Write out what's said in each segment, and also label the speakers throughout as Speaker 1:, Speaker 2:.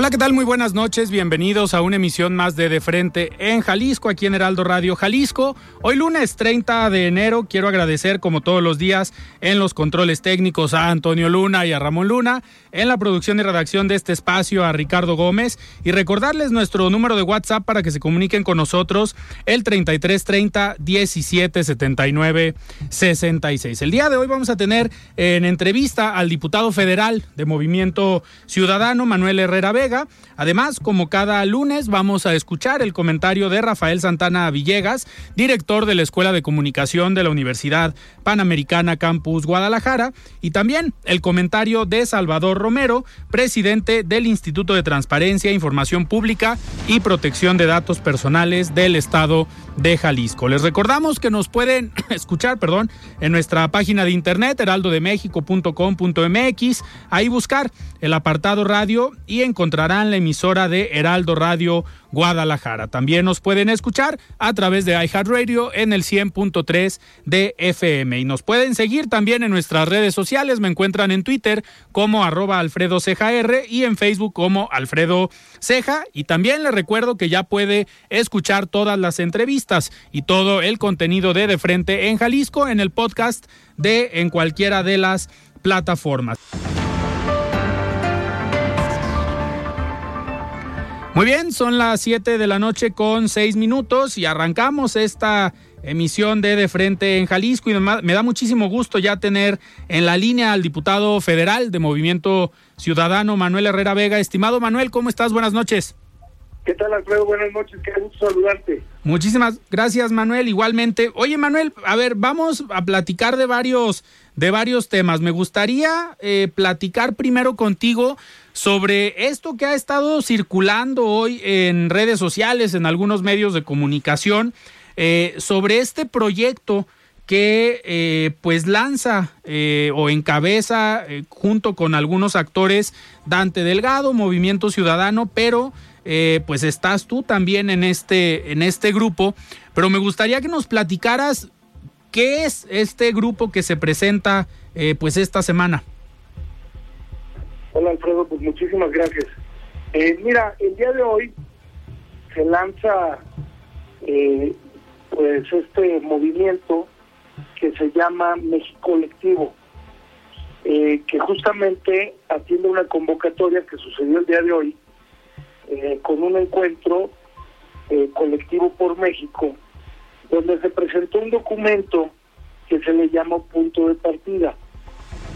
Speaker 1: Hola, ¿qué tal? Muy buenas noches. Bienvenidos a una emisión más de De Frente en Jalisco, aquí en Heraldo Radio Jalisco. Hoy lunes 30 de enero quiero agradecer como todos los días en los controles técnicos a Antonio Luna y a Ramón Luna, en la producción y redacción de este espacio a Ricardo Gómez y recordarles nuestro número de WhatsApp para que se comuniquen con nosotros el 3330 1779 66. El día de hoy vamos a tener en entrevista al diputado federal de Movimiento Ciudadano Manuel Herrera Vega Además, como cada lunes, vamos a escuchar el comentario de Rafael Santana Villegas, director de la Escuela de Comunicación de la Universidad Panamericana Campus Guadalajara, y también el comentario de Salvador Romero, presidente del Instituto de Transparencia, Información Pública y Protección de Datos Personales del Estado de Jalisco. Les recordamos que nos pueden escuchar, perdón, en nuestra página de internet heraldodemexico.com.mx, ahí buscar el apartado radio y la emisora de Heraldo Radio Guadalajara. También nos pueden escuchar a través de iHeartRadio en el 100.3 de FM. Y nos pueden seguir también en nuestras redes sociales. Me encuentran en Twitter como arroba Alfredo y en Facebook como Alfredo Ceja. Y también les recuerdo que ya puede escuchar todas las entrevistas y todo el contenido de De Frente en Jalisco en el podcast de en cualquiera de las plataformas. Muy bien, son las 7 de la noche con 6 minutos y arrancamos esta emisión de De Frente en Jalisco y me da muchísimo gusto ya tener en la línea al diputado federal de Movimiento Ciudadano, Manuel Herrera Vega. Estimado Manuel, ¿cómo estás? Buenas noches.
Speaker 2: ¿Qué tal, Alfredo? Buenas noches, qué gusto saludarte.
Speaker 1: Muchísimas gracias, Manuel. Igualmente. Oye, Manuel, a ver, vamos a platicar de varios, de varios temas. Me gustaría eh, platicar primero contigo sobre esto que ha estado circulando hoy en redes sociales, en algunos medios de comunicación, eh, sobre este proyecto que eh, pues lanza eh, o encabeza junto con algunos actores Dante Delgado, Movimiento Ciudadano, pero pues estás tú también en este, en este grupo. Pero me gustaría que nos platicaras qué es este grupo que se presenta pues esta semana.
Speaker 2: Hola Alfredo, pues muchísimas gracias. Eh, mira, el día de hoy se lanza eh, pues este movimiento que se llama México Colectivo, eh, que justamente atiende una convocatoria que sucedió el día de hoy con un encuentro colectivo por México, donde se presentó un documento que se le llama punto de partida.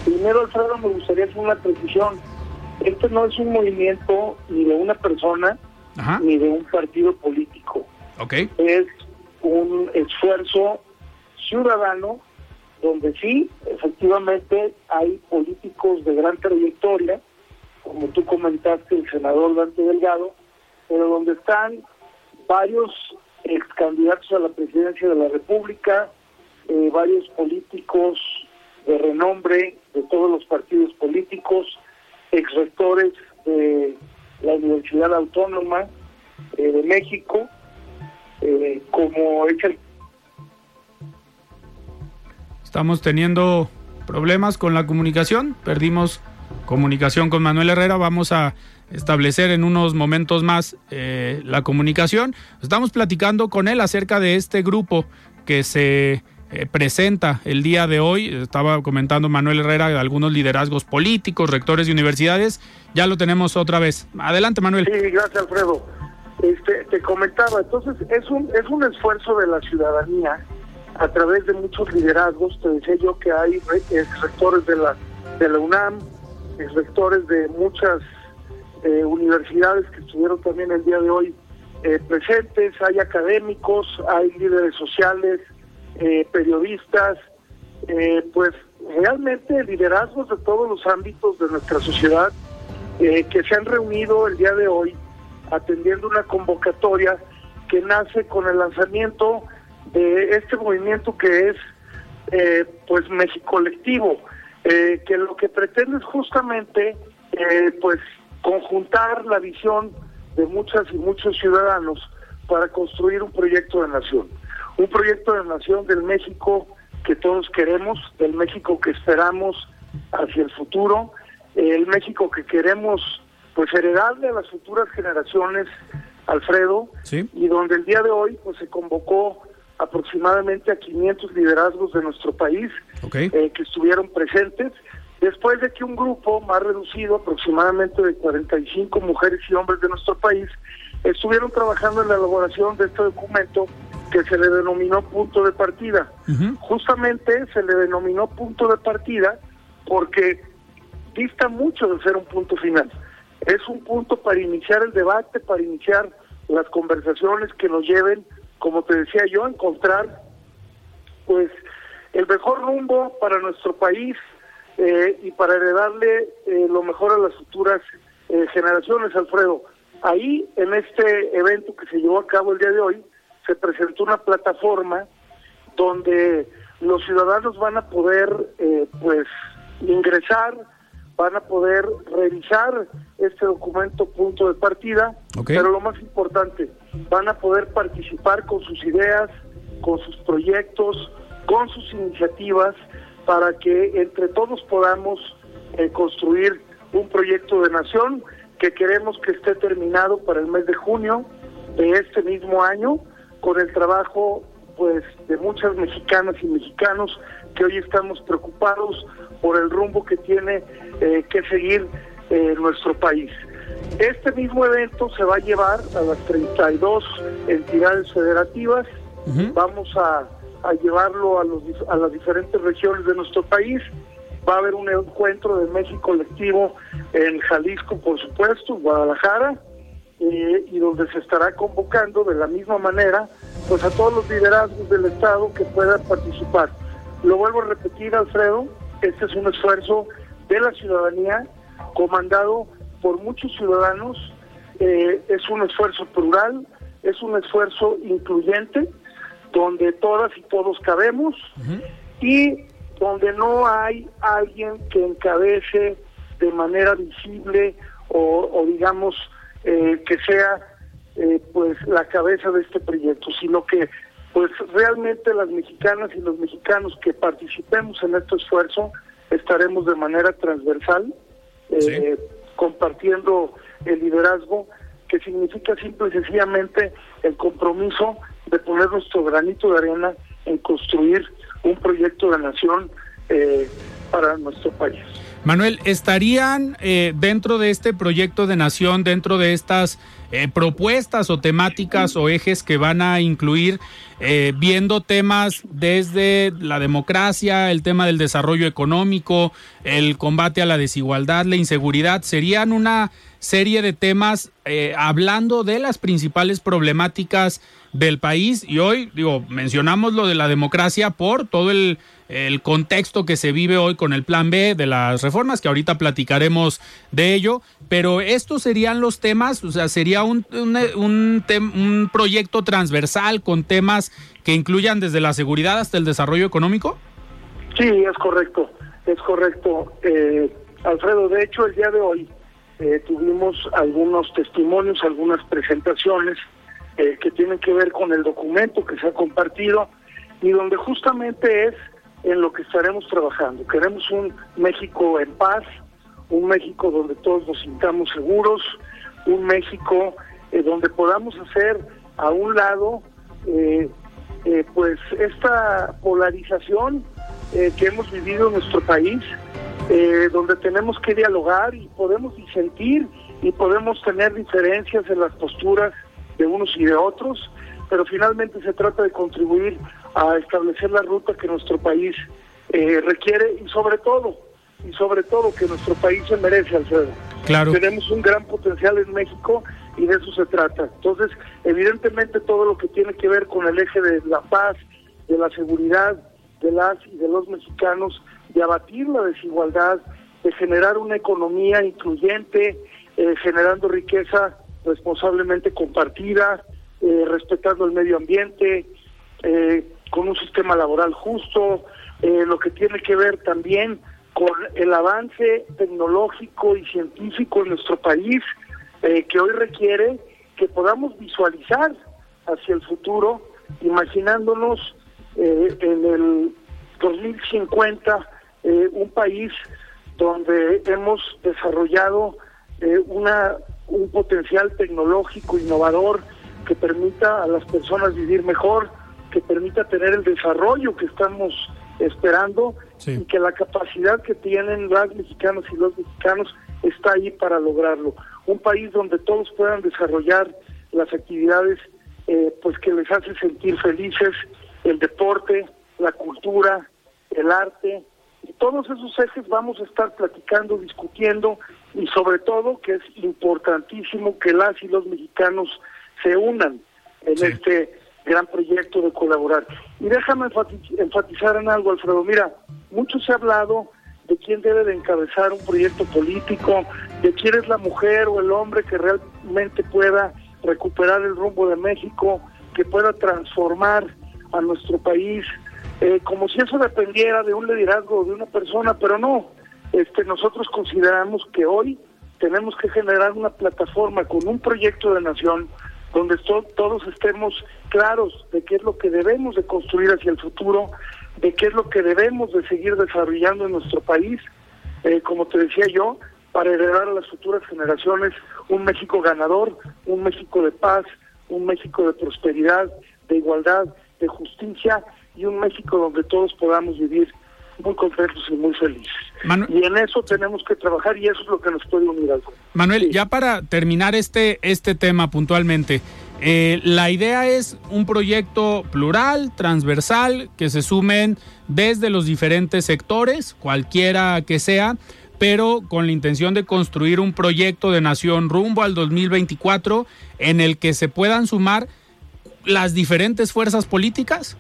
Speaker 2: Primero, Alfredo, me gustaría hacer una precisión. Este no es un movimiento ni de una persona ni de un partido político.
Speaker 1: Okay.
Speaker 2: Es un esfuerzo ciudadano donde sí, efectivamente, hay políticos de gran trayectoria, como tú comentaste, el senador Dante Delgado, pero donde están varios ex candidatos a la presidencia de la República, eh, varios políticos de renombre de todos los partidos políticos, ex rectores de la Universidad Autónoma eh, de México, eh, como el...
Speaker 1: Estamos teniendo problemas con la comunicación, perdimos comunicación con Manuel Herrera, vamos a establecer en unos momentos más eh, la comunicación. Estamos platicando con él acerca de este grupo que se eh, presenta el día de hoy. Estaba comentando Manuel Herrera algunos liderazgos políticos, rectores de universidades. Ya lo tenemos otra vez. Adelante, Manuel.
Speaker 2: Sí, gracias, Alfredo. Este, te comentaba, entonces es un, es un esfuerzo de la ciudadanía a través de muchos liderazgos. Te decía yo que hay rectores de la, de la UNAM, rectores de muchas eh, universidades que estuvieron también el día de hoy eh, presentes, hay académicos, hay líderes sociales, eh, periodistas, pues realmente liderazgos de todos los ámbitos de nuestra sociedad que se han reunido el día de hoy atendiendo una convocatoria que nace con el lanzamiento de este movimiento que es pues México Colectivo, que lo que pretende es justamente pues conjuntar la visión de muchas y muchos ciudadanos para construir un proyecto de nación. Un proyecto de nación del México que todos queremos, del México que esperamos hacia el futuro, el México que queremos pues heredarle a las futuras generaciones, Alfredo, y donde el día de hoy pues se convocó aproximadamente a 500 liderazgos de nuestro país eh, que estuvieron presentes. Después de que un grupo más reducido, aproximadamente de 45 mujeres y hombres de nuestro país, estuvieron trabajando en la elaboración de este documento que se le denominó punto de partida. Justamente se le denominó punto de partida porque dista mucho de ser un punto final. Es un punto para iniciar el debate, para iniciar las conversaciones que nos lleven, como te decía yo, a encontrar pues el mejor rumbo para nuestro país, eh, y para heredarle eh, lo mejor a las futuras eh, generaciones, Alfredo. Ahí, en este evento que se llevó a cabo el día de hoy, se presentó una plataforma donde los ciudadanos van a poder, pues, ingresar, van a poder revisar este documento punto de partida, pero lo más importante, van a poder participar con sus ideas, con sus proyectos, con sus iniciativas, para que entre todos podamos eh, construir un proyecto de nación que queremos que esté terminado para el mes de junio de este mismo año con el trabajo pues de muchas mexicanas y mexicanos que hoy estamos preocupados por el rumbo que tiene eh, que seguir eh, nuestro país. Este mismo evento se va a llevar a las 32 entidades federativas. Vamos a a llevarlo a, los, a las diferentes regiones de nuestro país. Va a haber un encuentro de México colectivo en Jalisco, por supuesto, Guadalajara, eh, y donde se estará convocando de la misma manera pues a todos los liderazgos del Estado que puedan participar. Lo vuelvo a repetir, Alfredo, este es un esfuerzo de la ciudadanía comandado por muchos ciudadanos, eh, es un esfuerzo plural, es un esfuerzo incluyente, donde todas y todos cabemos y donde no hay alguien que encabece de manera visible o, digamos eh, que sea eh, pues la cabeza de este proyecto, sino que pues realmente las mexicanas y los mexicanos que participemos en este esfuerzo estaremos de manera transversal eh, compartiendo el liderazgo que significa simple y sencillamente el compromiso de poner nuestro granito de arena en construir un proyecto de nación eh, para nuestro país.
Speaker 1: Manuel, ¿estarían eh, dentro de este proyecto de nación, dentro de estas eh, propuestas o temáticas o ejes que van a incluir, viendo temas desde la democracia, el tema del desarrollo económico, el combate a la desigualdad, la inseguridad? ¿Serían una serie de temas hablando de las principales problemáticas del país y hoy, digo, mencionamos lo de la democracia por todo el, contexto que se vive hoy con el plan B de las reformas, que ahorita platicaremos de ello, pero estos serían los temas, o sea, sería un, un, un, un proyecto transversal con temas que incluyan desde la seguridad hasta el desarrollo económico.
Speaker 2: Sí, es correcto, es correcto. Eh, Alfredo, de hecho, el día de hoy eh, tuvimos algunos testimonios, algunas presentaciones eh, que tienen que ver con el documento que se ha compartido y donde justamente es en lo que estaremos trabajando. Queremos un México en paz, un México donde todos nos sintamos seguros, un México eh, donde podamos hacer a un lado eh, eh, pues esta polarización eh, que hemos vivido en nuestro país, eh, donde tenemos que dialogar y podemos disentir y podemos tener diferencias en las posturas de unos y de otros, pero finalmente se trata de contribuir a establecer la ruta que nuestro país requiere y sobre todo, y sobre todo que nuestro país se merece, Alfredo.
Speaker 1: Claro.
Speaker 2: Tenemos un gran potencial en México y de eso se trata. Entonces, evidentemente todo lo que tiene que ver con el eje de la paz, de la seguridad de las y de los mexicanos, de abatir la desigualdad, de generar una economía incluyente, eh, generando riqueza responsablemente compartida, eh, respetando el medio ambiente, eh, con un sistema laboral justo, lo que tiene que ver también con el avance tecnológico y científico en nuestro país, eh, que hoy requiere que podamos visualizar hacia el futuro, imaginándonos eh, en el 2050 eh, un país donde hemos desarrollado una un potencial tecnológico innovador que permita a las personas vivir mejor, que permita tener el desarrollo que estamos esperando y que la capacidad que tienen las mexicanos y los mexicanos está ahí para lograrlo. Un país donde todos puedan desarrollar las actividades eh, pues que les hace sentir felices, el deporte, la cultura, el arte, y todos esos ejes vamos a estar platicando, discutiendo y sobre todo que es importantísimo que las y los mexicanos se unan en este gran proyecto de colaborar. Y déjame enfatizar en algo, Alfredo. Mira, mucho se ha hablado de quién debe de encabezar un proyecto político, de quién es la mujer o el hombre que realmente pueda recuperar el rumbo de México, que pueda transformar a nuestro país, eh, como si eso dependiera de un liderazgo de una persona, pero no. Este, nosotros consideramos que hoy tenemos que generar una plataforma con un proyecto de nación donde todos estemos claros de qué es lo que debemos de construir hacia el futuro, de qué es lo que debemos de seguir desarrollando en nuestro país, eh, como te decía yo, para heredar a las futuras generaciones un México ganador, un México de paz, un México de prosperidad, de igualdad, de justicia y un México donde todos podamos vivir muy contentos y muy felices. Y en eso tenemos que trabajar y eso es lo que nos puede unir.
Speaker 1: Manuel, ya para terminar este, este tema puntualmente, eh, la idea es un proyecto plural, transversal, que se sumen desde los diferentes sectores, cualquiera que sea, pero con la intención de construir un proyecto de nación rumbo al 2024 en el que se puedan sumar las diferentes fuerzas políticas.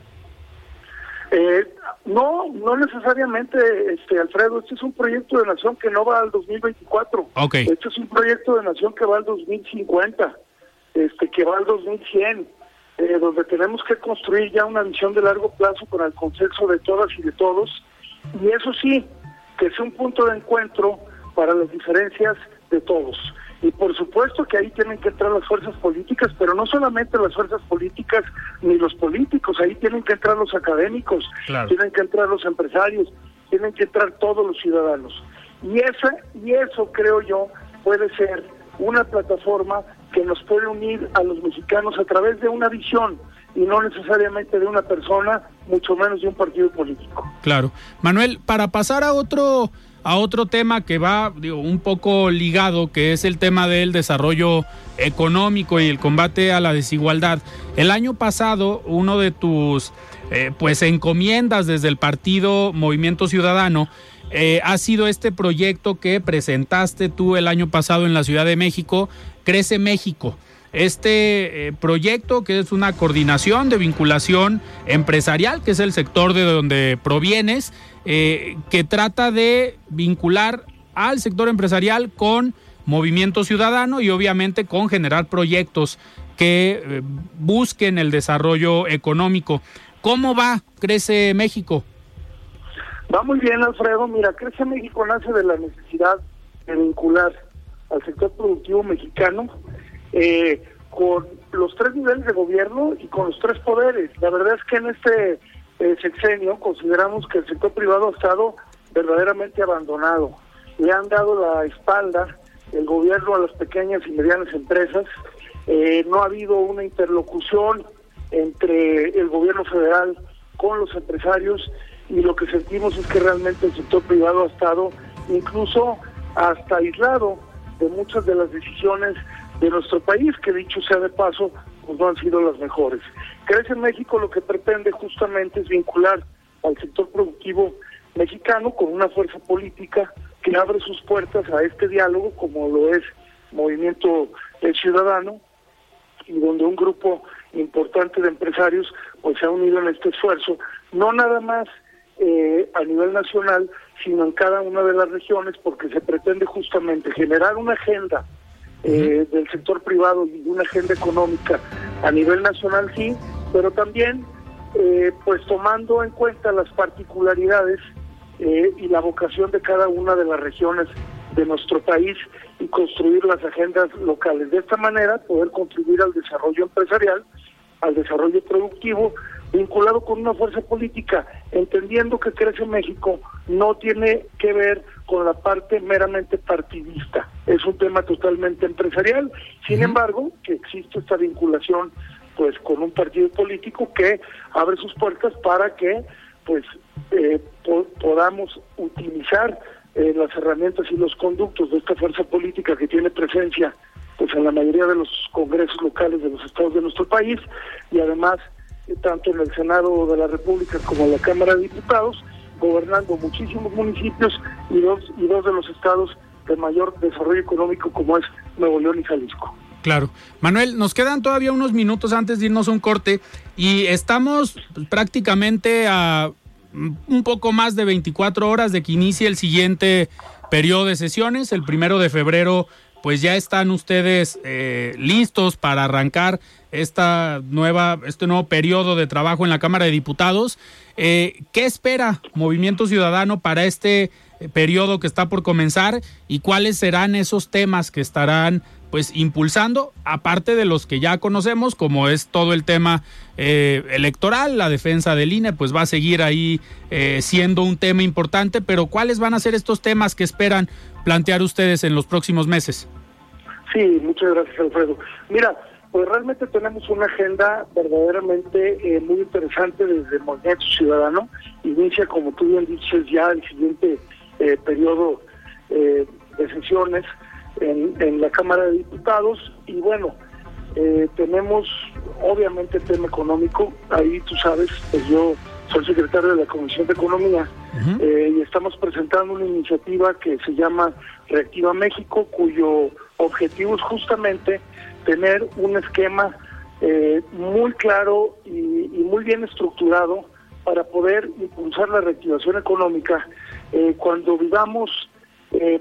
Speaker 2: Eh, no, no necesariamente, este Alfredo. Este es un proyecto de nación que no va al 2024.
Speaker 1: Okay.
Speaker 2: Este es un proyecto de nación que va al 2050, este que va al 2100, eh, donde tenemos que construir ya una visión de largo plazo con el consenso de todas y de todos. Y eso sí, que es un punto de encuentro para las diferencias de todos. Y por supuesto que ahí tienen que entrar las fuerzas políticas, pero no solamente las fuerzas políticas ni los políticos, ahí tienen que entrar los académicos, tienen que entrar los empresarios, tienen que entrar todos los ciudadanos. Y, esa, y eso creo yo puede ser una plataforma que nos puede unir a los mexicanos a través de una visión y no necesariamente de una persona, mucho menos de un partido político.
Speaker 1: Claro. Manuel, para pasar a otro a otro tema que va digo, un poco ligado, que es el tema del desarrollo económico y el combate a la desigualdad. El año pasado, uno de tus eh, pues encomiendas desde el partido Movimiento Ciudadano eh, ha sido este proyecto que presentaste tú el año pasado en la Ciudad de México, Crece México. Este eh, proyecto que es una coordinación de vinculación empresarial, que es el sector de donde provienes, eh, que trata de vincular al sector empresarial con movimiento ciudadano y obviamente con generar proyectos que eh, busquen el desarrollo económico. ¿Cómo va Crece México?
Speaker 2: Va muy bien, Alfredo. Mira, Crece México nace de la necesidad de vincular al sector productivo mexicano eh, con los tres niveles de gobierno y con los tres poderes. La verdad es que en este eh, sexenio consideramos que el sector privado ha estado verdaderamente abandonado. Le han dado la espalda el gobierno a las pequeñas y medianas empresas. Eh, no ha habido una interlocución entre el gobierno federal con los empresarios y lo que sentimos es que realmente el sector privado ha estado incluso hasta aislado de muchas de las decisiones de nuestro país, que dicho sea de paso, pues no han sido las mejores. Crece México lo que pretende justamente es vincular al sector productivo mexicano con una fuerza política que abre sus puertas a este diálogo, como lo es Movimiento Ciudadano, y donde un grupo importante de empresarios pues se ha unido en este esfuerzo, no nada más eh, a nivel nacional, sino en cada una de las regiones, porque se pretende justamente generar una agenda eh, del sector privado y una agenda económica a nivel nacional, sí, pero también eh, pues tomando en cuenta las particularidades y la vocación de cada una de las regiones de nuestro país y construir las agendas locales. De esta manera poder contribuir al desarrollo empresarial, al desarrollo productivo, vinculado con una fuerza política, entendiendo que Crece México no tiene que ver con la parte meramente partidista, es un tema totalmente empresarial. Sin embargo, que existe esta vinculación pues con un partido político que abre sus puertas para que pues eh, podamos utilizar eh, las herramientas y los conductos de esta fuerza política que tiene presencia pues en la mayoría de los congresos locales de los estados de nuestro país y además tanto en el Senado de la República como en la Cámara de Diputados gobernando muchísimos municipios y dos y dos de los estados de mayor desarrollo económico como es Nuevo León y Jalisco.
Speaker 1: Claro. Manuel, nos quedan todavía unos minutos antes de irnos a un corte y estamos prácticamente a un poco más de 24 horas de que inicie el siguiente periodo de sesiones. El primero de febrero, pues ya están ustedes eh, listos para arrancar esta nueva, este nuevo periodo de trabajo en la Cámara de Diputados. Eh, ¿Qué espera Movimiento Ciudadano para este periodo que está por comenzar y cuáles serán esos temas que estarán pues impulsando, aparte de los que ya conocemos, como es todo el tema eh, electoral, la defensa del INE, pues va a seguir ahí eh, siendo un tema importante, pero ¿cuáles van a ser estos temas que esperan plantear ustedes en los próximos meses?
Speaker 2: Sí, muchas gracias Alfredo. Mira, pues realmente tenemos una agenda verdaderamente eh, muy interesante desde Movimiento Ciudadano. Inicia, como tú bien dices, ya el siguiente periodo de sesiones en, la Cámara de Diputados. Y bueno, eh, tenemos obviamente el tema económico, ahí tú sabes, pues yo soy secretario de la Comisión de Economía eh, y estamos presentando una iniciativa que se llama Reactiva México, cuyo objetivo es justamente tener un esquema eh, muy claro y, muy bien estructurado para poder impulsar la reactivación económica cuando vivamos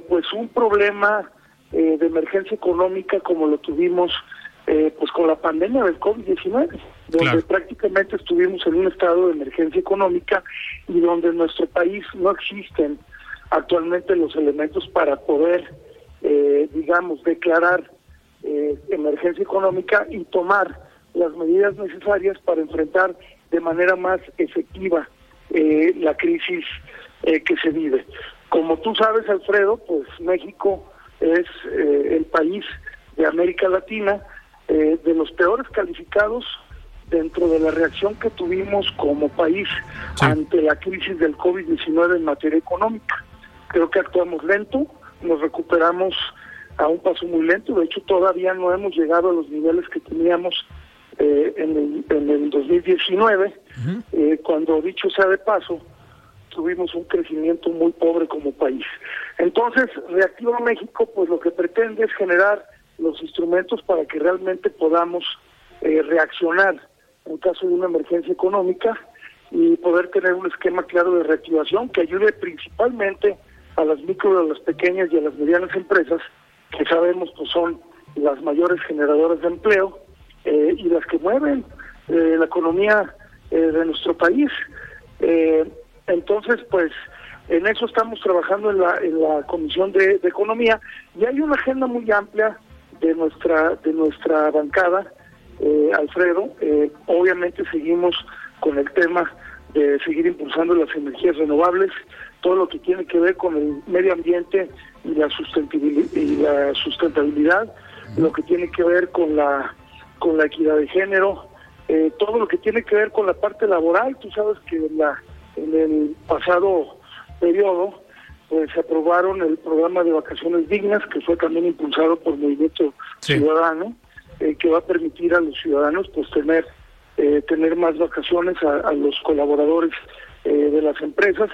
Speaker 2: pues un problema eh, de emergencia económica como lo tuvimos eh, pues con la pandemia del COVID-19, donde prácticamente estuvimos en un estado de emergencia económica y donde en nuestro país no existen actualmente los elementos para poder, eh, digamos, declarar emergencia económica y tomar las medidas necesarias para enfrentar de manera más efectiva la crisis que se vive. Como tú sabes, Alfredo, pues México es eh, el país de América Latina eh, de los peores calificados dentro de la reacción que tuvimos como país ante la crisis del COVID-19 en materia económica. Creo que actuamos lento, nos recuperamos a un paso muy lento, de hecho todavía no hemos llegado a los niveles que teníamos eh, en, el, en el 2019, cuando dicho sea de paso, tuvimos un crecimiento muy pobre como país. Entonces, Reactiva México, pues lo que pretende es generar los instrumentos para que realmente podamos eh, reaccionar en caso de una emergencia económica y poder tener un esquema claro de reactivación que ayude principalmente a las micro, a las pequeñas y a las medianas empresas, que sabemos pues son las mayores generadoras de empleo eh, y las que mueven eh, la economía de nuestro país. Entonces, pues en eso estamos trabajando en la, en la Comisión de, Economía y hay una agenda muy amplia de nuestra, de nuestra bancada, eh, Alfredo. Eh, obviamente seguimos con el tema de seguir impulsando las energías renovables, todo lo que tiene que ver con el medio ambiente y la sustentabilidad, y la sustentabilidad lo que tiene que ver con la con la equidad de género, eh, todo lo que tiene que ver con la parte laboral. Tú sabes que en, la, en el pasado periodo pues se aprobaron el programa de vacaciones dignas, que fue también impulsado por Movimiento Ciudadano, eh, que va a permitir a los ciudadanos pues tener eh, tener más vacaciones a, los colaboradores de las empresas,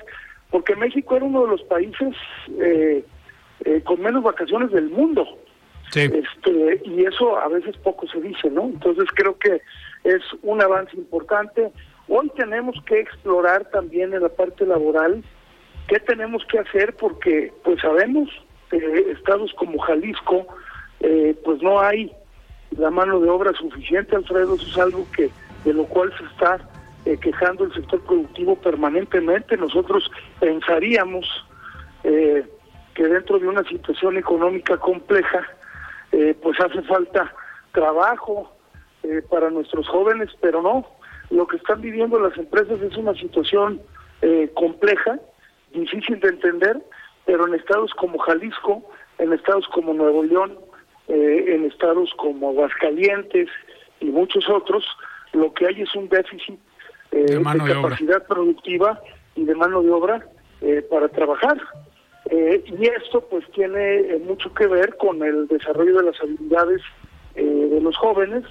Speaker 2: porque México era uno de los países con menos vacaciones del mundo. Este, y eso a veces poco se dice, ¿no? Entonces creo que es un avance importante. Hoy tenemos que explorar también en la parte laboral qué tenemos que hacer porque pues sabemos que estados como Jalisco eh, pues no hay la mano de obra suficiente, Alfredo, eso es algo que de lo cual se está eh, quejando el sector productivo permanentemente. Nosotros pensaríamos eh, que dentro de una situación económica compleja, pues hace falta trabajo, eh, para nuestros jóvenes, pero no, lo que están viviendo las empresas es una situación eh, compleja, difícil de entender, pero en estados como Jalisco, en estados como Nuevo León, eh, en estados como Aguascalientes y muchos otros, lo que hay es un déficit de, capacidad productiva y de mano de obra para trabajar. y esto pues tiene mucho que ver con el desarrollo de las habilidades de los jóvenes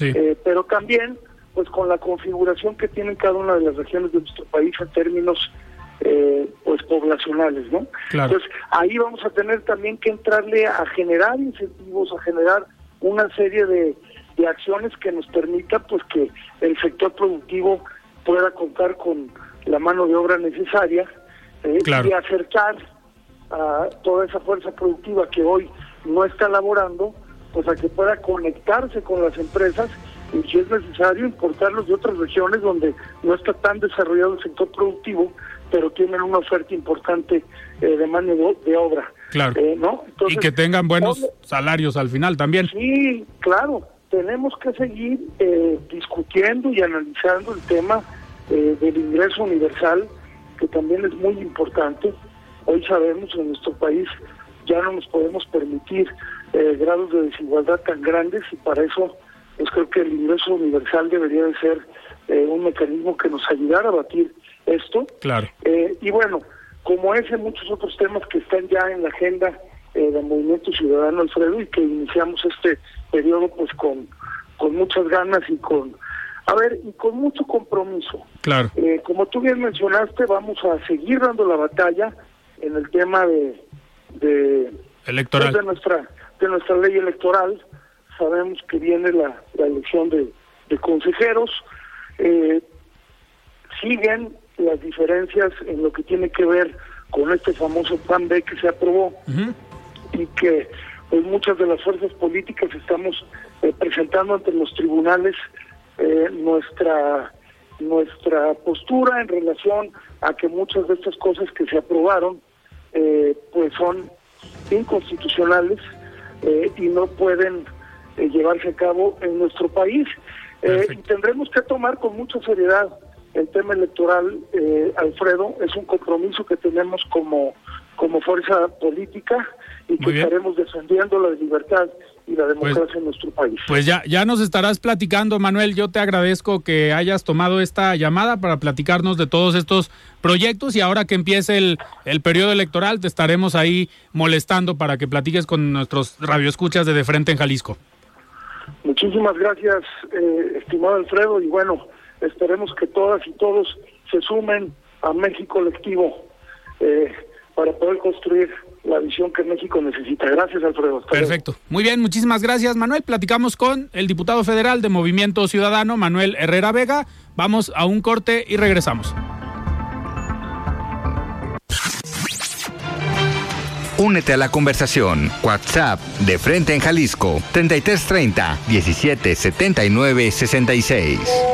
Speaker 2: eh, pero también pues con la configuración que tienen cada una de las regiones de nuestro país en términos eh, pues poblacionales, ¿no? Entonces ahí vamos a tener también que entrarle a generar incentivos, a generar una serie de, acciones que nos permita pues que el sector productivo pueda contar con la mano de obra necesaria eh, y acercar a toda esa fuerza productiva que hoy no está laborando pues a que pueda conectarse con las empresas y si es necesario importarlos de otras regiones donde no está tan desarrollado el sector productivo, pero tienen una oferta importante eh, de mano de, obra.
Speaker 1: Claro. Eh, ¿no? y que tengan buenos salarios al final también.
Speaker 2: Sí, claro. Tenemos que seguir eh, discutiendo y analizando el tema del ingreso universal, que también es muy importante. Hoy sabemos en nuestro país ya no nos podemos permitir eh, grados de desigualdad tan grandes y para eso pues creo que el ingreso universal debería de ser eh, un mecanismo que nos ayudara a batir esto.
Speaker 1: Claro.
Speaker 2: Eh, y bueno, como ese muchos otros temas que están ya en la agenda del Movimiento Ciudadano Alfredo y que iniciamos este periodo pues con, con muchas ganas y con, a ver, y con mucho compromiso.
Speaker 1: Claro.
Speaker 2: como tú bien mencionaste, vamos a seguir dando la batalla en el tema de, de
Speaker 1: electoral
Speaker 2: pues, de nuestra de nuestra ley electoral. Sabemos que viene la, elección de, consejeros. Eh, siguen las diferencias en lo que tiene que ver con este famoso plan B que se aprobó y que pues muchas de las fuerzas políticas estamos eh, presentando ante los tribunales eh, nuestra nuestra postura en relación a que muchas de estas cosas que se aprobaron pues son inconstitucionales eh, y no pueden eh, llevarse a cabo en nuestro país. Eh, y tendremos que tomar con mucha seriedad el tema electoral, Alfredo, es un compromiso que tenemos como, como fuerza política y que estaremos defendiendo la libertad y la pues, democracia en nuestro país.
Speaker 1: Pues ya, ya nos estarás platicando, Manuel. Yo te agradezco que hayas tomado esta llamada para platicarnos de todos estos proyectos y ahora que empiece el, el periodo electoral te estaremos ahí molestando para que platiques con nuestros radioescuchas de De Frente en Jalisco.
Speaker 2: Muchísimas gracias, eh, estimado Alfredo, y bueno, esperemos que todas y todos se sumen a México colectivo eh, para poder construir la visión que México necesita. Gracias, Alfredo.
Speaker 1: Perfecto. Muy bien, muchísimas gracias, Manuel. Platicamos con el diputado federal de Movimiento Ciudadano, Manuel Herrera Vega. Vamos a un corte y regresamos.
Speaker 3: Únete a la conversación. WhatsApp de Frente en Jalisco 3330 1779 66.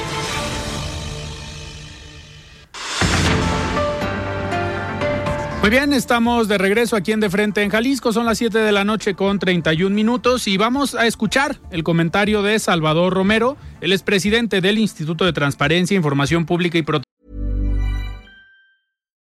Speaker 1: Muy bien, estamos de regreso aquí en De Frente en Jalisco. Son las 7 de la noche con 31 minutos y vamos a escuchar el comentario de Salvador Romero. Él es presidente del Instituto de Transparencia, Información Pública y Protección.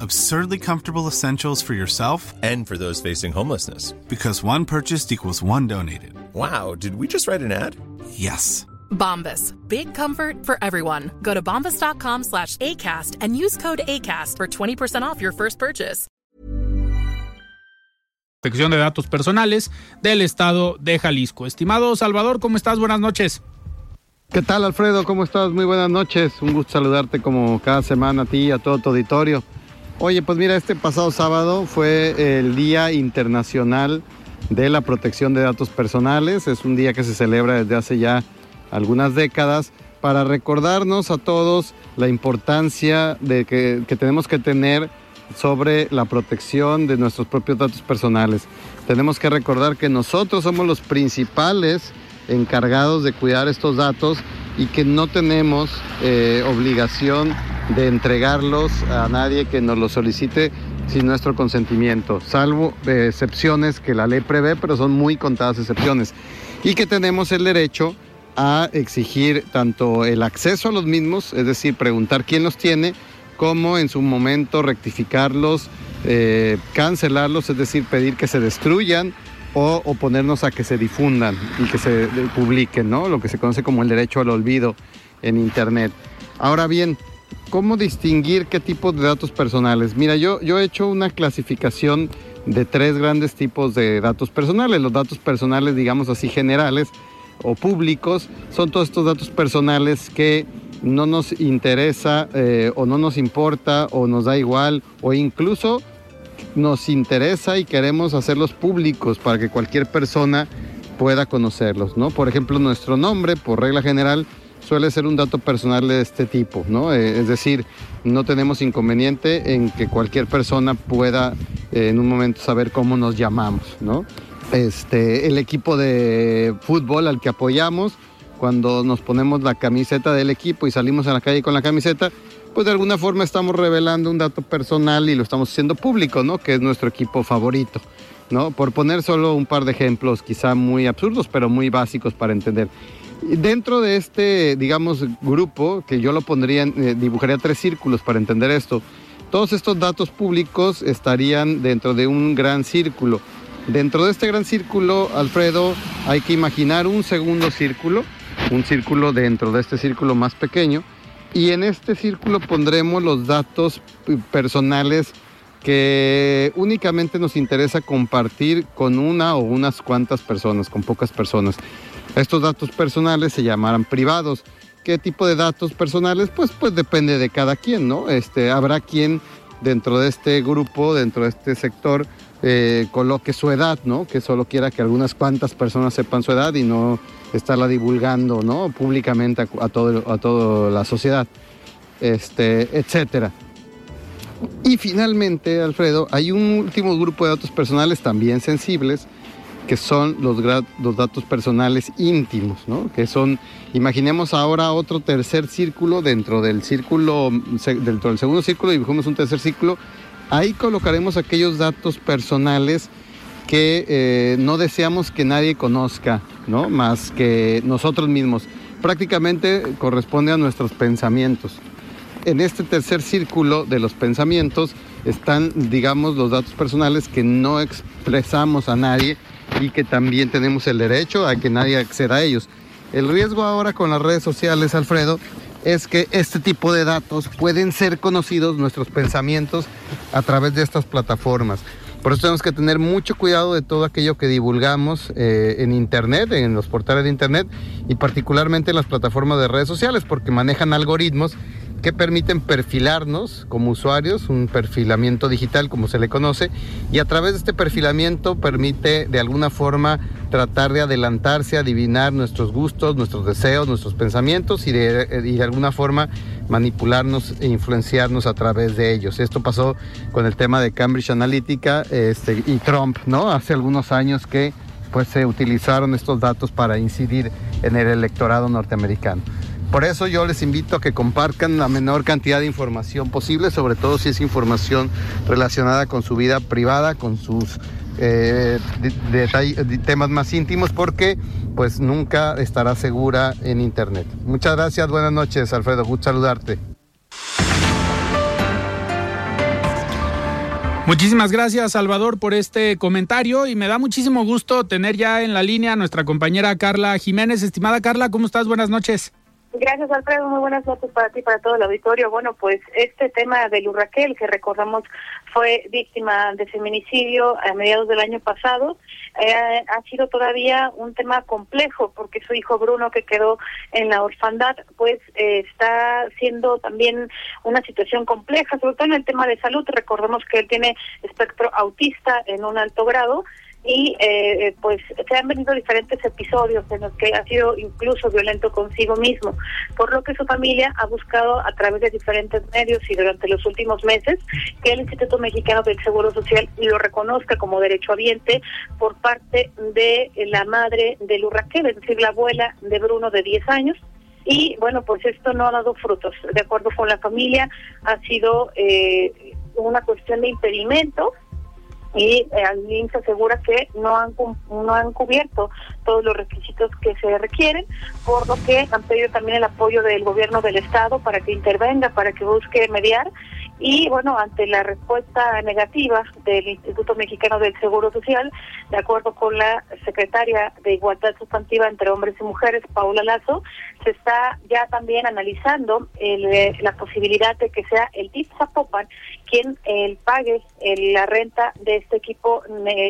Speaker 4: Absurdly comfortable essentials for yourself
Speaker 5: and for those facing homelessness.
Speaker 4: Because one purchased equals one donated.
Speaker 5: Wow, did we just write an ad?
Speaker 4: Yes.
Speaker 6: Bombas. Big comfort for everyone. Go to bombas.com slash ACAST and use code ACAST for 20% off your first purchase.
Speaker 1: Protección de datos personales del estado de Jalisco. Estimado Salvador, ¿cómo estás? Buenas noches.
Speaker 7: ¿Qué tal, Alfredo? ¿Cómo estás? Muy buenas noches. Un gusto saludarte como cada semana a ti y a todo tu auditorio. Oye, pues mira, este pasado sábado fue el Día Internacional de la Protección de Datos Personales. Es un día que se celebra desde hace ya algunas décadas para recordarnos a todos la importancia de que, que tenemos que tener sobre la protección de nuestros propios datos personales. Tenemos que recordar que nosotros somos los principales encargados de cuidar estos datos y que no tenemos eh, obligación de entregarlos a nadie que nos los solicite sin nuestro consentimiento, salvo eh, excepciones que la ley prevé, pero son muy contadas excepciones. Y que tenemos el derecho a exigir tanto el acceso a los mismos, es decir, preguntar quién los tiene, como en su momento rectificarlos, eh, cancelarlos, es decir, pedir que se destruyan o oponernos a que se difundan y que se publiquen, ¿no? Lo que se conoce como el derecho al olvido en Internet. Ahora bien, ¿cómo distinguir qué tipo de datos personales? Mira, yo, yo he hecho una clasificación de tres grandes tipos de datos personales. Los datos personales, digamos así, generales o públicos, son todos estos datos personales que no nos interesa eh, o no nos importa o nos da igual o incluso nos interesa y queremos hacerlos públicos para que cualquier persona pueda conocerlos, ¿no? Por ejemplo, nuestro nombre, por regla general, suele ser un dato personal de este tipo, ¿no? Eh, es decir, no tenemos inconveniente en que cualquier persona pueda eh, en un momento saber cómo nos llamamos, ¿no? Este, el equipo de fútbol al que apoyamos, cuando nos ponemos la camiseta del equipo y salimos a la calle con la camiseta, pues de alguna forma estamos revelando un dato personal y lo estamos haciendo público, ¿no? Que es nuestro equipo favorito, ¿no? Por poner solo un par de ejemplos, quizá muy absurdos, pero muy básicos para entender. Dentro de este, digamos, grupo, que yo lo pondría, eh, dibujaría tres círculos para entender esto, todos estos datos públicos estarían dentro de un gran círculo. Dentro de este gran círculo, Alfredo, hay que imaginar un segundo círculo, un círculo dentro de este círculo más pequeño, y en este círculo pondremos los datos personales que únicamente nos interesa compartir con una o unas cuantas personas, con pocas personas. Estos datos personales se llamarán privados. ¿Qué tipo de datos personales? Pues, pues depende de cada quien, ¿no? Este, habrá quien dentro de este grupo, dentro de este sector, eh, coloque su edad, ¿no? Que solo quiera que algunas cuantas personas sepan su edad y no estarla divulgando, ¿no? Públicamente a, todo, a toda la sociedad, este, etcétera. Y finalmente, Alfredo, hay un último grupo de datos personales también sensibles, que son los, los datos personales íntimos, ¿no? Que son, imaginemos ahora otro tercer círculo dentro del círculo, dentro del segundo círculo, dibujamos un tercer círculo, ahí colocaremos aquellos datos personales que eh, no deseamos que nadie conozca, ¿no? Más que nosotros mismos. Prácticamente corresponde a nuestros pensamientos. En este tercer círculo de los pensamientos están, digamos, los datos personales que no expresamos a nadie y que también tenemos el derecho a que nadie acceda a ellos. El riesgo ahora con las redes sociales, Alfredo, es que este tipo de datos pueden ser conocidos, nuestros pensamientos, a través de estas plataformas. Por eso tenemos que tener mucho cuidado de todo aquello que divulgamos eh, en Internet, en los portales de Internet y particularmente en las plataformas de redes sociales, porque manejan algoritmos que permiten perfilarnos como usuarios, un perfilamiento digital como se le conoce, y a través de este perfilamiento permite de alguna forma tratar de adelantarse, adivinar nuestros gustos, nuestros deseos, nuestros pensamientos y de, alguna forma manipularnos e influenciarnos a través de ellos. Esto pasó con el tema de Cambridge Analytica este, y Trump, ¿no? Hace algunos años que pues se utilizaron estos datos para incidir en el electorado norteamericano. Por eso yo les invito a que compartan la menor cantidad de información posible, sobre todo si es información relacionada con su vida privada, con sus eh, temas más íntimos, porque pues nunca estará segura en internet. Muchas gracias, buenas noches, Alfredo, gusto saludarte.
Speaker 1: Muchísimas gracias, Salvador, por este comentario y me da muchísimo gusto tener ya en la línea a nuestra compañera Carla Jiménez. Estimada Carla, ¿cómo estás? Buenas noches.
Speaker 8: Gracias, Alfredo. Muy buenas noches para ti y para todo el auditorio. Bueno, pues este tema de Lurraquel, que recordamos fue víctima de feminicidio a mediados del año pasado, eh, ha sido todavía un tema complejo porque su hijo Bruno, que quedó en la orfandad, pues eh, está siendo también una situación compleja, sobre todo en el tema de salud. Recordemos que él tiene espectro autista en un alto grado y eh, pues se han venido diferentes episodios en los que ha sido incluso violento consigo mismo, por lo que su familia ha buscado a través de diferentes medios y durante los últimos meses que el Instituto Mexicano del Seguro Social lo reconozca como derechohabiente por parte de la madre de Lurraquel, es decir, la abuela de Bruno de 10 años, y bueno, pues esto no ha dado frutos. De acuerdo con la familia, ha sido eh, una cuestión de impedimento y eh, alguien se asegura que no han no han cubierto todos los requisitos que se requieren, por lo que han pedido también el apoyo del gobierno del estado para que intervenga, para que busque mediar. Y bueno, ante la respuesta negativa del Instituto Mexicano del Seguro Social, de acuerdo con la secretaria de Igualdad Sustantiva entre Hombres y Mujeres, Paula Lazo, se está ya también analizando el, la posibilidad de que sea el DIF Zapopan quien el pague el, la renta de este equipo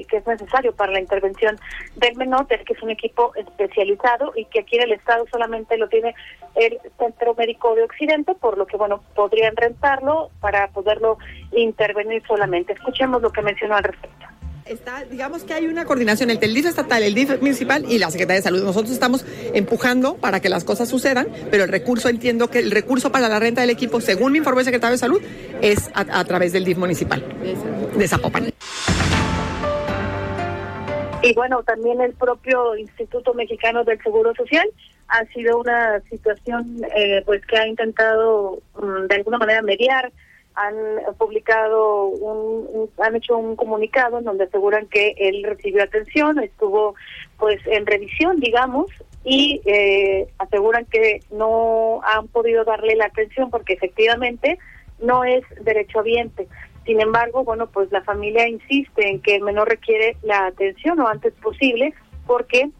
Speaker 8: que es necesario para la intervención del menor, que es un equipo especializado y que aquí en el Estado solamente lo tiene el Centro Médico de Occidente, por lo que, bueno, podrían rentarlo para poderlo intervenir solamente. Escuchemos lo que mencionó al respecto
Speaker 9: está, digamos que hay una coordinación entre el DIF estatal, el DIF municipal y la Secretaría de Salud. Nosotros estamos empujando para que las cosas sucedan, pero el recurso, entiendo que el recurso para la renta del equipo, según me informó el secretario de Salud, es a, través del DIF municipal de Zapopan.
Speaker 8: Y bueno, también el propio Instituto Mexicano del Seguro Social ha sido una situación eh, pues que ha intentado um, de alguna manera mediar han publicado un, han hecho un comunicado en donde aseguran que él recibió atención estuvo pues en revisión digamos y eh, aseguran que no han podido darle la atención porque efectivamente no es derechohabiente sin embargo bueno pues la familia insiste en que el menor requiere la atención lo antes posible porque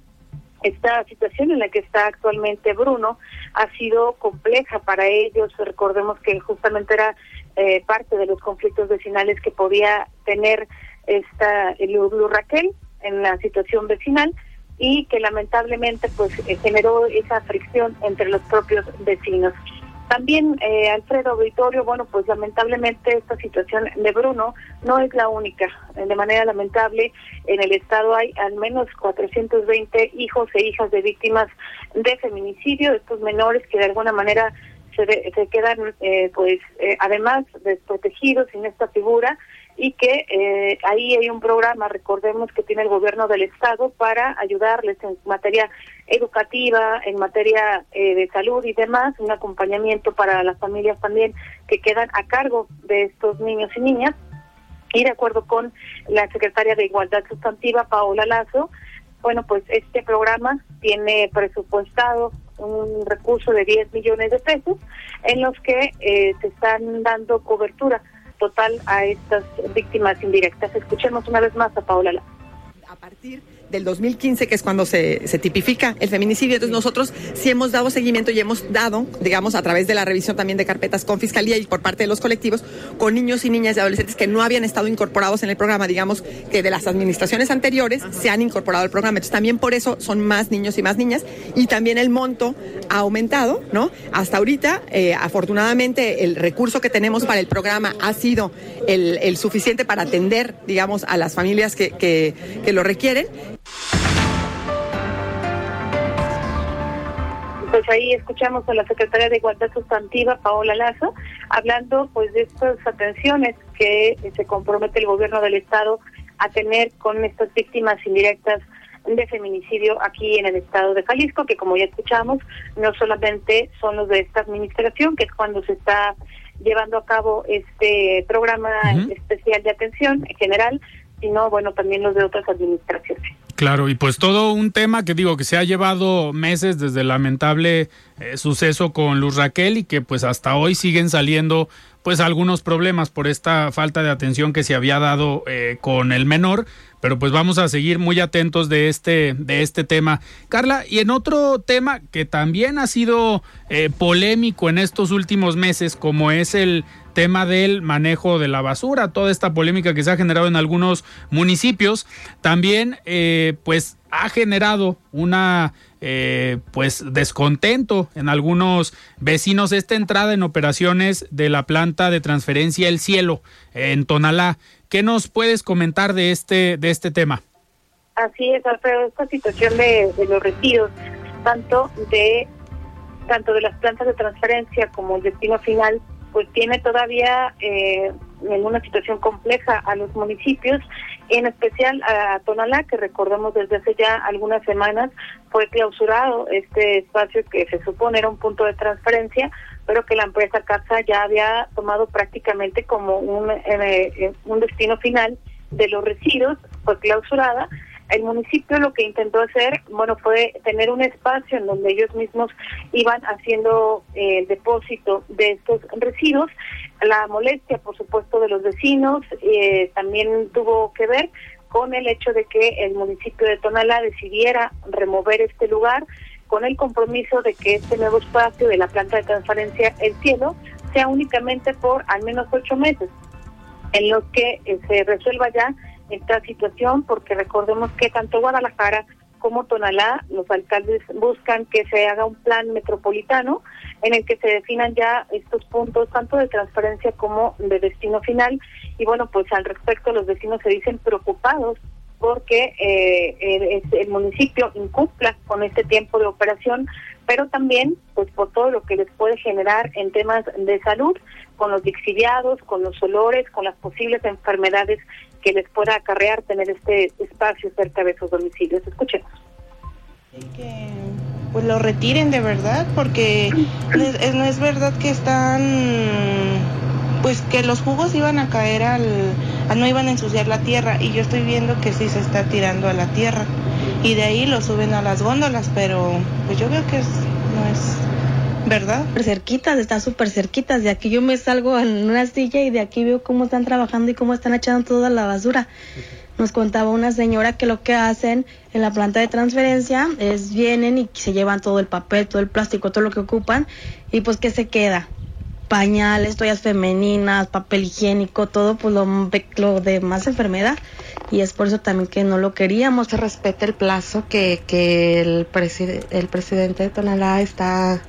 Speaker 8: esta situación en la que está actualmente Bruno ha sido compleja para ellos. Recordemos que justamente era eh, parte de los conflictos vecinales que podía tener esta el Raquel en la situación vecinal y que lamentablemente pues eh, generó esa fricción entre los propios vecinos. También, eh, Alfredo Auditorio, bueno, pues lamentablemente esta situación de Bruno no es la única. De manera lamentable, en el Estado hay al menos 420 hijos e hijas de víctimas de feminicidio, estos menores que de alguna manera se, se quedan, eh, pues, eh, además desprotegidos sin esta figura y que eh, ahí hay un programa, recordemos que tiene el gobierno del estado para ayudarles en materia educativa, en materia eh, de salud y demás, un acompañamiento para las familias también que quedan a cargo de estos niños y niñas. Y de acuerdo con la secretaria de Igualdad Sustantiva, Paola Lazo, bueno, pues este programa tiene presupuestado un recurso de 10 millones de pesos en los que eh, se están dando cobertura total a estas víctimas indirectas. Escuchemos una vez más a Paola.
Speaker 9: A partir del 2015, que es cuando se, se, tipifica el feminicidio. Entonces nosotros sí hemos dado seguimiento y hemos dado, digamos, a través de la revisión también de carpetas con Fiscalía y por parte de los colectivos, con niños y niñas y adolescentes que no habían estado incorporados en el programa, digamos, que de las administraciones anteriores se han incorporado al programa. Entonces también por eso son más niños y más niñas y también el monto ha aumentado, ¿no? Hasta ahorita, eh, afortunadamente, el recurso que tenemos para el programa ha sido el, el suficiente para atender, digamos, a las familias que, que, que lo requieren.
Speaker 8: Pues ahí escuchamos a la secretaria de Igualdad Sustantiva, Paola Lazo, hablando pues de estas atenciones que se compromete el gobierno del estado a tener con estas víctimas indirectas de feminicidio aquí en el estado de Jalisco, que como ya escuchamos, no solamente son los de esta administración, que es cuando se está llevando a cabo este programa especial de atención en general, sino bueno, también los de otras administraciones.
Speaker 1: Claro, y pues todo un tema que digo que se ha llevado meses desde el lamentable eh, suceso con Luz Raquel y que pues hasta hoy siguen saliendo pues algunos problemas por esta falta de atención que se había dado eh, con el menor, pero pues vamos a seguir muy atentos de este de este tema. Carla, y en otro tema que también ha sido eh, polémico en estos últimos meses, como es el tema del manejo de la basura, toda esta polémica que se ha generado en algunos municipios, también eh, pues ha generado una eh, pues descontento en algunos vecinos esta entrada en operaciones de la planta de transferencia El Cielo en Tonalá. ¿Qué nos puedes comentar de este de este tema?
Speaker 8: Así es, Alfredo, esta situación de, los residuos, tanto de tanto de las plantas de transferencia como el destino final pues tiene todavía eh, en una situación compleja a los municipios, en especial a Tonalá, que recordemos desde hace ya algunas semanas fue clausurado este espacio que se supone era un punto de transferencia, pero que la empresa CAPSA ya había tomado prácticamente como un, eh, eh, un destino final de los residuos, fue clausurada el municipio lo que intentó hacer, bueno, fue tener un espacio en donde ellos mismos iban haciendo eh, el depósito de estos residuos. La molestia, por supuesto, de los vecinos eh, también tuvo que ver con el hecho de que el municipio de Tonalá decidiera remover este lugar con el compromiso de que este nuevo espacio de la planta de transparencia El Cielo sea únicamente por al menos ocho meses, en los que eh, se resuelva ya esta situación porque recordemos que tanto Guadalajara como Tonalá, los alcaldes buscan que se haga un plan metropolitano en el que se definan ya estos puntos tanto de transparencia como de destino final. Y bueno, pues al respecto los vecinos se dicen preocupados porque eh, el, el, municipio incumpla con este tiempo de operación, pero también pues por todo lo que les puede generar en temas de salud, con los lixiviados, con los olores, con las posibles enfermedades que les pueda acarrear tener este espacio cerca de sus domicilios. Escuchemos.
Speaker 10: Que pues lo retiren de verdad, porque no es, verdad que están, pues que los jugos iban a caer al, no iban a ensuciar la tierra y yo estoy viendo que sí se está tirando a la tierra y de ahí lo suben a las góndolas, pero pues yo veo que es, no es ¿verdad?
Speaker 11: Cerquitas, están súper cerquitas. De aquí yo me salgo en una silla y de aquí veo cómo están trabajando y cómo están echando toda la basura. Nos contaba una señora que lo que hacen en la planta de transferencia es vienen y se llevan todo el papel, todo el plástico, todo lo que ocupan y pues ¿qué se queda? Pañales, toallas femeninas, papel higiénico, todo pues lo, lo de más enfermedad y es por eso también que no lo queríamos.
Speaker 12: Se respeta el plazo que, que el, preside el presidente de Tonalá está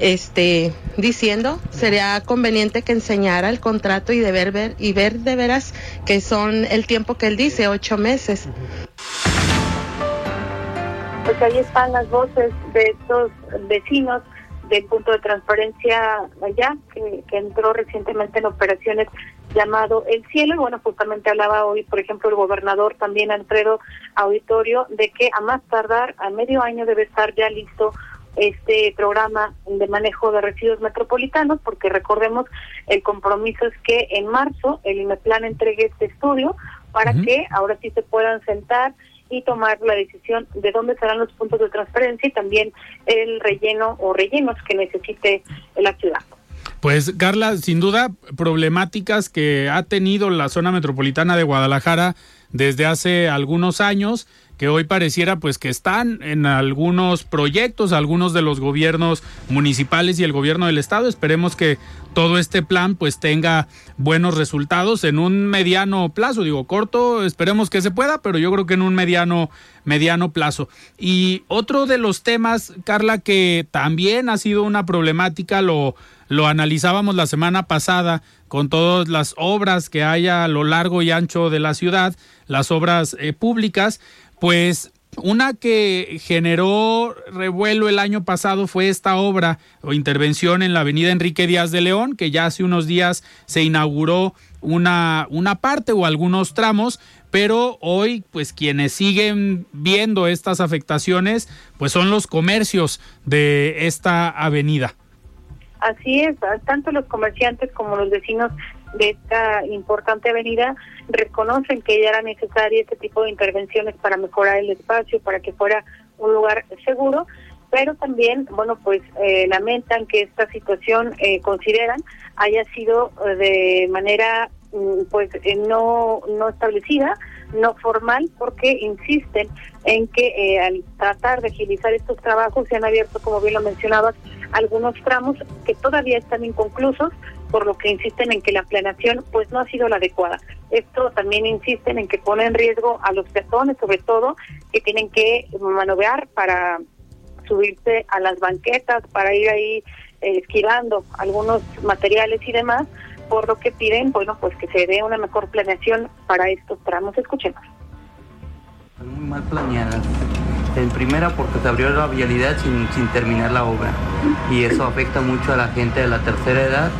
Speaker 12: este, diciendo, sería conveniente que enseñara el contrato y de ver, ver, y ver de veras que son el tiempo que él dice, ocho meses.
Speaker 8: Pues ahí están las voces de estos vecinos del punto de transparencia allá, que, que entró recientemente en operaciones llamado El Cielo. Y bueno, justamente hablaba hoy, por ejemplo, el gobernador también Alfredo Auditorio, de que a más tardar, a medio año debe estar ya listo este programa de manejo de residuos metropolitanos, porque recordemos, el compromiso es que en marzo el IMEPLAN entregue este estudio para que ahora sí se puedan sentar y tomar la decisión de dónde serán los puntos de transferencia y también el relleno o rellenos que necesite la ciudad.
Speaker 1: Pues Carla, sin duda, problemáticas que ha tenido la zona metropolitana de Guadalajara desde hace algunos años que hoy pareciera pues que están en algunos proyectos, algunos de los gobiernos municipales y el gobierno del estado. Esperemos que todo este plan pues tenga buenos resultados en un mediano plazo, digo corto, esperemos que se pueda, pero yo creo que en un mediano mediano plazo. Y otro de los temas, Carla, que también ha sido una problemática, lo lo analizábamos la semana pasada con todas las obras que hay a lo largo y ancho de la ciudad, las obras eh, públicas, pues una que generó revuelo el año pasado fue esta obra o intervención en la avenida Enrique Díaz de León, que ya hace unos días se inauguró una, una parte o algunos tramos, pero hoy pues quienes siguen viendo estas afectaciones pues son los comercios de esta avenida.
Speaker 8: Así es, tanto los comerciantes como los vecinos de esta importante avenida reconocen que ya era necesaria este tipo de intervenciones para mejorar el espacio, para que fuera un lugar seguro, pero también, bueno, pues eh, lamentan que esta situación eh, consideran haya sido eh, de manera mm, pues no no establecida, no formal, porque insisten en que al tratar de agilizar estos trabajos se han abierto, como bien lo mencionabas, algunos tramos que todavía están inconclusos, por lo que insisten en que la planeación pues no ha sido la adecuada. Esto también insisten en que pone en riesgo a los peatones, sobre todo, que tienen que manobrar para subirse a las banquetas, para ir ahí eh, esquivando algunos materiales y demás, por lo que piden, bueno, pues que se dé una mejor planeación para estos tramos. Escuchemos.
Speaker 13: Muy mal planeadas en primera porque se abrió la vialidad sin, sin terminar la obra y eso afecta mucho a la gente de la tercera edad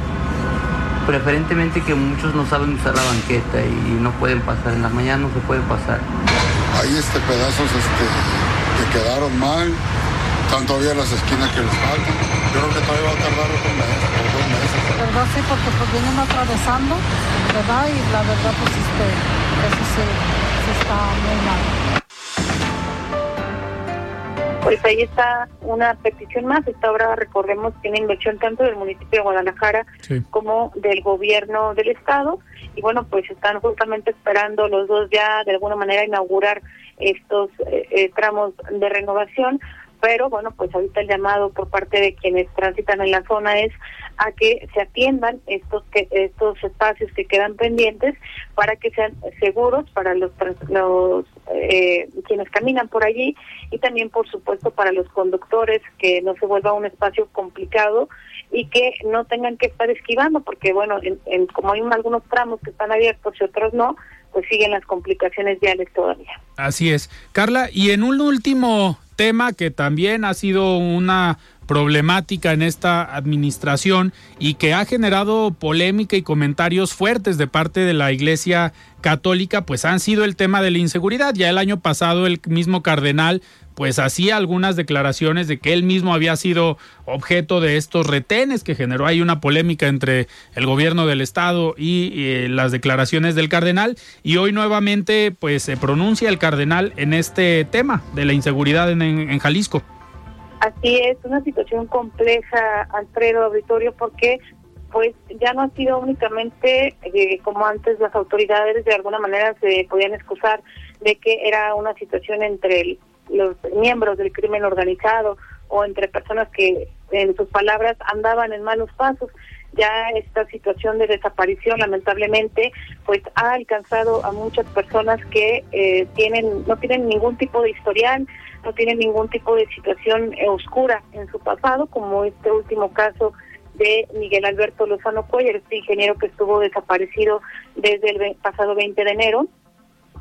Speaker 13: preferentemente que muchos no saben usar la banqueta y no pueden pasar, en la mañana no se puede pasar.
Speaker 14: Hay este pedazos este, que quedaron mal, están todavía las esquinas que les faltan. Yo creo que todavía va a tardar otro mes, dos meses.
Speaker 15: ¿Verdad? Sí, porque pues vienen atravesando, ¿verdad? Y la verdad pues este, eso sí, sí está muy mal.
Speaker 8: Pues ahí está una petición más. Esta obra, recordemos, tiene inversión tanto del municipio de Guadalajara como del gobierno del estado. Y bueno, pues están justamente esperando los dos ya de alguna manera inaugurar estos eh, eh, tramos de renovación pero bueno, pues ahorita el llamado por parte de quienes transitan en la zona es a que se atiendan estos que estos espacios que quedan pendientes para que sean seguros para los los eh, quienes caminan por allí y también por supuesto para los conductores que no se vuelva un espacio complicado y que no tengan que estar esquivando porque bueno en, como hay algunos tramos que están abiertos y otros no pues siguen las complicaciones viales todavía
Speaker 1: así es Carla y en un último tema que también ha sido una problemática en esta administración y que ha generado polémica y comentarios fuertes de parte de la Iglesia Católica, pues han sido el tema de la inseguridad. Ya el año pasado el mismo cardenal pues hacía algunas declaraciones de que él mismo había sido objeto de estos retenes que generó ahí una polémica entre el gobierno del estado y, eh, las declaraciones del cardenal y hoy nuevamente pues se pronuncia el cardenal en este tema de la inseguridad en, Jalisco.
Speaker 8: Así es, una situación compleja, Alfredo Auditorio, porque pues ya no ha sido únicamente eh, como antes las autoridades de alguna manera se podían excusar de que era una situación entre el los miembros del crimen organizado o entre personas que, en sus palabras, andaban en malos pasos. Ya esta situación de desaparición, lamentablemente, pues ha alcanzado a muchas personas que eh, tienen no tienen ningún tipo de historial, no tienen ningún tipo de situación eh, oscura en su pasado, como este último caso de Miguel Alberto Lozano Cuellar, este ingeniero que estuvo desaparecido desde el pasado 20 de enero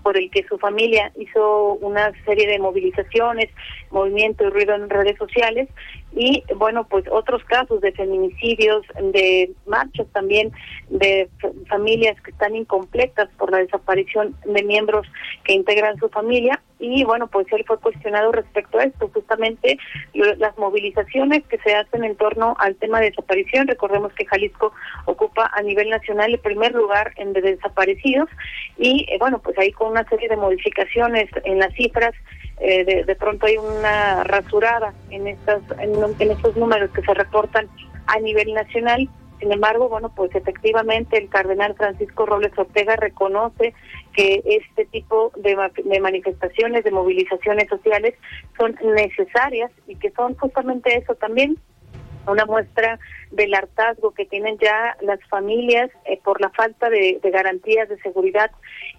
Speaker 8: por el que su familia hizo una serie de movilizaciones, movimiento y ruido en redes sociales. Y bueno, pues otros casos de feminicidios, de marchas también, de familias que están incompletas por la desaparición de miembros que integran su familia. Y bueno, pues él fue cuestionado respecto a esto, justamente las movilizaciones que se hacen en torno al tema de desaparición. Recordemos que Jalisco ocupa a nivel nacional el primer lugar en de desaparecidos. Y eh, bueno, pues ahí con una serie de modificaciones en las cifras eh, de, pronto hay una rasurada en estas en, estos números que se reportan a nivel nacional. Sin embargo, bueno, pues efectivamente el cardenal Francisco Robles Ortega reconoce que este tipo de, de, manifestaciones, de movilizaciones sociales son necesarias y que son justamente eso también, una muestra del hartazgo que tienen ya las familias eh, por la falta de, garantías de seguridad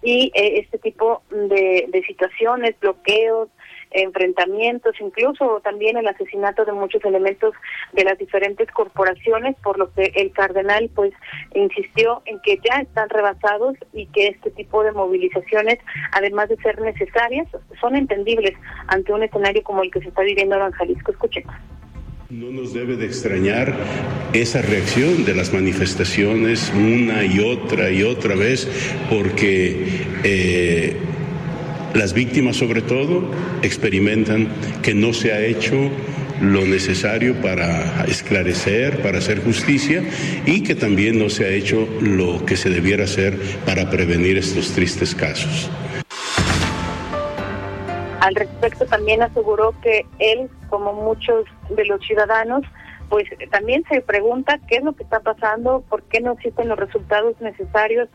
Speaker 8: y eh, este tipo de, de situaciones, bloqueos, enfrentamientos, incluso también el asesinato de muchos elementos de las diferentes corporaciones, por lo que el cardenal pues insistió en que ya están rebasados y que este tipo de movilizaciones, además de ser necesarias, son entendibles ante un escenario como el que se está viviendo en Jalisco. Escuchemos.
Speaker 16: No nos debe de extrañar esa reacción de las manifestaciones una y otra y otra vez, porque eh, las víctimas sobre todo experimentan que no se ha hecho lo necesario para esclarecer, para hacer justicia y que también no se ha hecho lo que se debiera hacer para prevenir estos tristes casos.
Speaker 8: Al respecto también aseguró que él, como muchos de los ciudadanos, pues también se pregunta qué es lo que está pasando, por qué no existen los resultados necesarios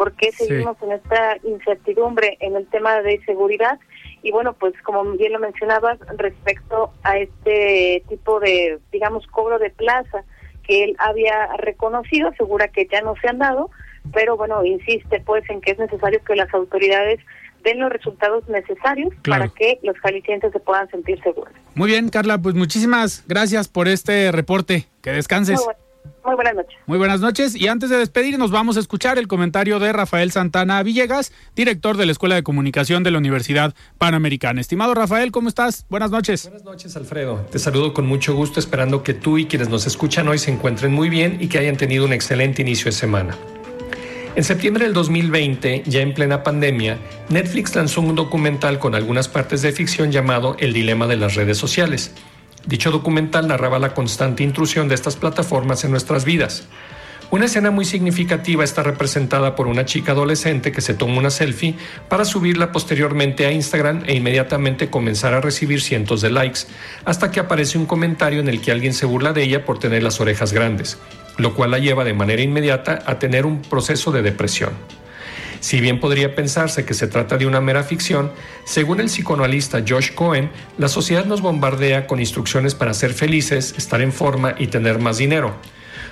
Speaker 8: por qué seguimos en esta incertidumbre en el tema de seguridad. Y bueno, pues como bien lo mencionabas, respecto a este tipo de, digamos, cobro de plaza que él había reconocido, asegura que ya no se han dado, pero bueno, insiste pues en que es necesario que las autoridades den los resultados necesarios para que los jaliscienses se puedan sentir seguros.
Speaker 1: Muy bien, Carla, pues muchísimas gracias por este reporte. Que descanses.
Speaker 8: Muy buenas noches.
Speaker 1: Muy buenas noches. Y antes de despedirnos, vamos a escuchar el comentario de Rafael Santana Villegas, director de la Escuela de Comunicación de la Universidad Panamericana. Estimado Rafael, ¿cómo estás? Buenas noches.
Speaker 17: Buenas noches, Alfredo. Te saludo con mucho gusto, esperando que tú y quienes nos escuchan hoy se encuentren muy bien y que hayan tenido un excelente inicio de semana. En septiembre del 2020, ya en plena pandemia, Netflix lanzó un documental con algunas partes de ficción llamado El dilema de las redes sociales Dicho documental narraba la constante intrusión de estas plataformas en nuestras vidas. Una escena muy significativa está representada por una chica adolescente que se toma una selfie para subirla posteriormente a Instagram e inmediatamente comenzar a recibir cientos de likes, hasta que aparece un comentario en el que alguien se burla de ella por tener las orejas grandes, lo cual la lleva de manera inmediata a tener un proceso de depresión. Si bien podría pensarse que se trata de una mera ficción, según el psicoanalista Josh Cohen, la sociedad nos bombardea con instrucciones para ser felices, estar en forma y tener más dinero.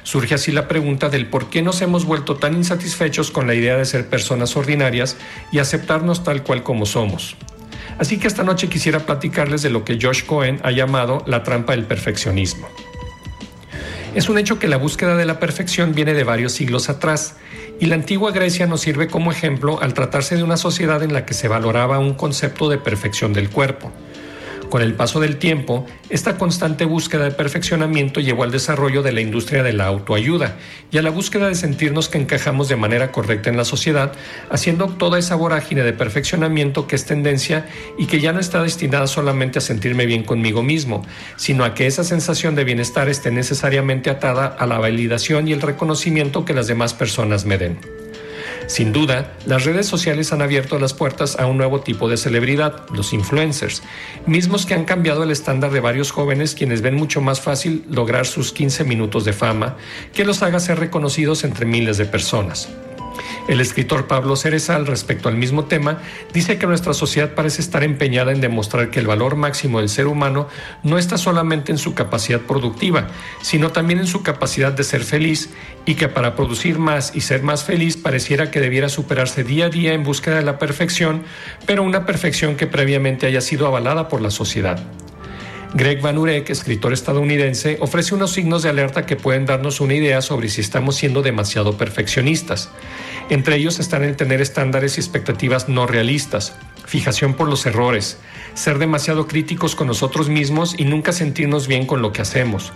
Speaker 17: Surge así la pregunta del por qué nos hemos vuelto tan insatisfechos con la idea de ser personas ordinarias y aceptarnos tal cual como somos. Así que esta noche quisiera platicarles de lo que Josh Cohen ha llamado la trampa del perfeccionismo. Es un hecho que la búsqueda de la perfección viene de varios siglos atrás y la antigua Grecia nos sirve como ejemplo al tratarse de una sociedad en la que se valoraba un concepto de perfección del cuerpo. Con el paso del tiempo, esta constante búsqueda de perfeccionamiento llevó al desarrollo de la industria de la autoayuda y a la búsqueda de sentirnos que encajamos de manera correcta en la sociedad, haciendo toda esa vorágine de perfeccionamiento que es tendencia y que ya no está destinada solamente a sentirme bien conmigo mismo, sino a que esa sensación de bienestar esté necesariamente atada a la validación y el reconocimiento que las demás personas me den. Sin duda, las redes sociales han abierto las puertas a un nuevo tipo de celebridad, los influencers, mismos que han cambiado el estándar de varios jóvenes quienes ven mucho más fácil lograr sus 15 minutos de fama que los haga ser reconocidos entre miles de personas. El escritor Pablo Cerezal, respecto al mismo tema, dice que nuestra sociedad parece estar empeñada en demostrar que el valor máximo del ser humano no está solamente en su capacidad productiva, sino también en su capacidad de ser feliz y que para producir más y ser más feliz pareciera que debiera superarse día a día en búsqueda de la perfección, pero una perfección que previamente haya sido avalada por la sociedad. Greg Van Urek, escritor estadounidense, ofrece unos signos de alerta que pueden darnos una idea sobre si estamos siendo demasiado perfeccionistas. Entre ellos están el tener estándares y expectativas no realistas, fijación por los errores, ser demasiado críticos con nosotros mismos y nunca sentirnos bien con lo que hacemos,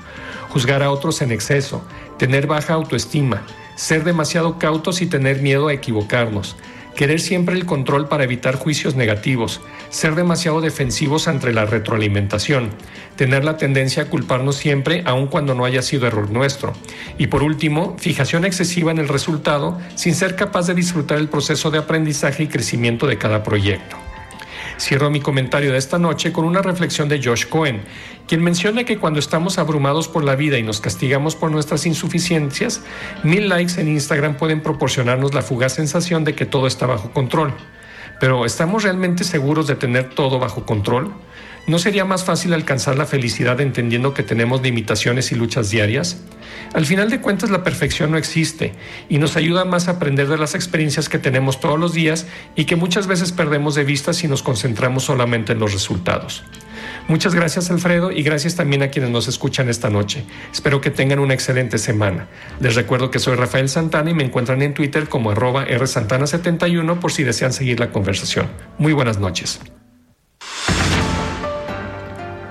Speaker 17: juzgar a otros en exceso, tener baja autoestima, ser demasiado cautos y tener miedo a equivocarnos, querer siempre el control para evitar juicios negativos, ser demasiado defensivos ante la retroalimentación, tener la tendencia a culparnos siempre aun cuando no haya sido error nuestro, y por último, fijación excesiva en el resultado sin ser capaz de disfrutar el proceso de aprendizaje y crecimiento de cada proyecto. Cierro mi comentario de esta noche con una reflexión de Josh Cohen, quien menciona que cuando estamos abrumados por la vida y nos castigamos por nuestras insuficiencias, mil likes en Instagram pueden proporcionarnos la fugaz sensación de que todo está bajo control. Pero ¿estamos realmente seguros de tener todo bajo control? ¿No sería más fácil alcanzar la felicidad entendiendo que tenemos limitaciones y luchas diarias? Al final de cuentas la perfección no existe y nos ayuda más a aprender de las experiencias que tenemos todos los días y que muchas veces perdemos de vista si nos concentramos solamente en los resultados. Muchas gracias Alfredo y gracias también a quienes nos escuchan esta noche. Espero que tengan una excelente semana. Les recuerdo que soy Rafael Santana y me encuentran en Twitter como arroba rsantana71 por si desean seguir la conversación. Muy buenas noches.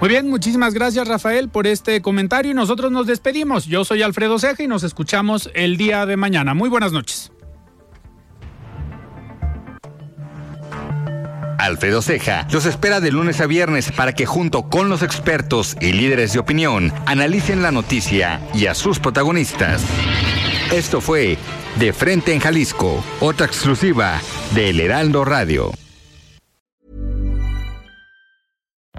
Speaker 1: Muy bien, muchísimas gracias Rafael por este comentario y nosotros nos despedimos. Yo soy Alfredo Ceja y nos escuchamos el día de mañana. Muy buenas noches.
Speaker 3: Alfredo Ceja los espera de lunes a viernes para que junto con los expertos y líderes de opinión analicen la noticia y a sus protagonistas. Esto fue De Frente en Jalisco, otra exclusiva de El Heraldo Radio.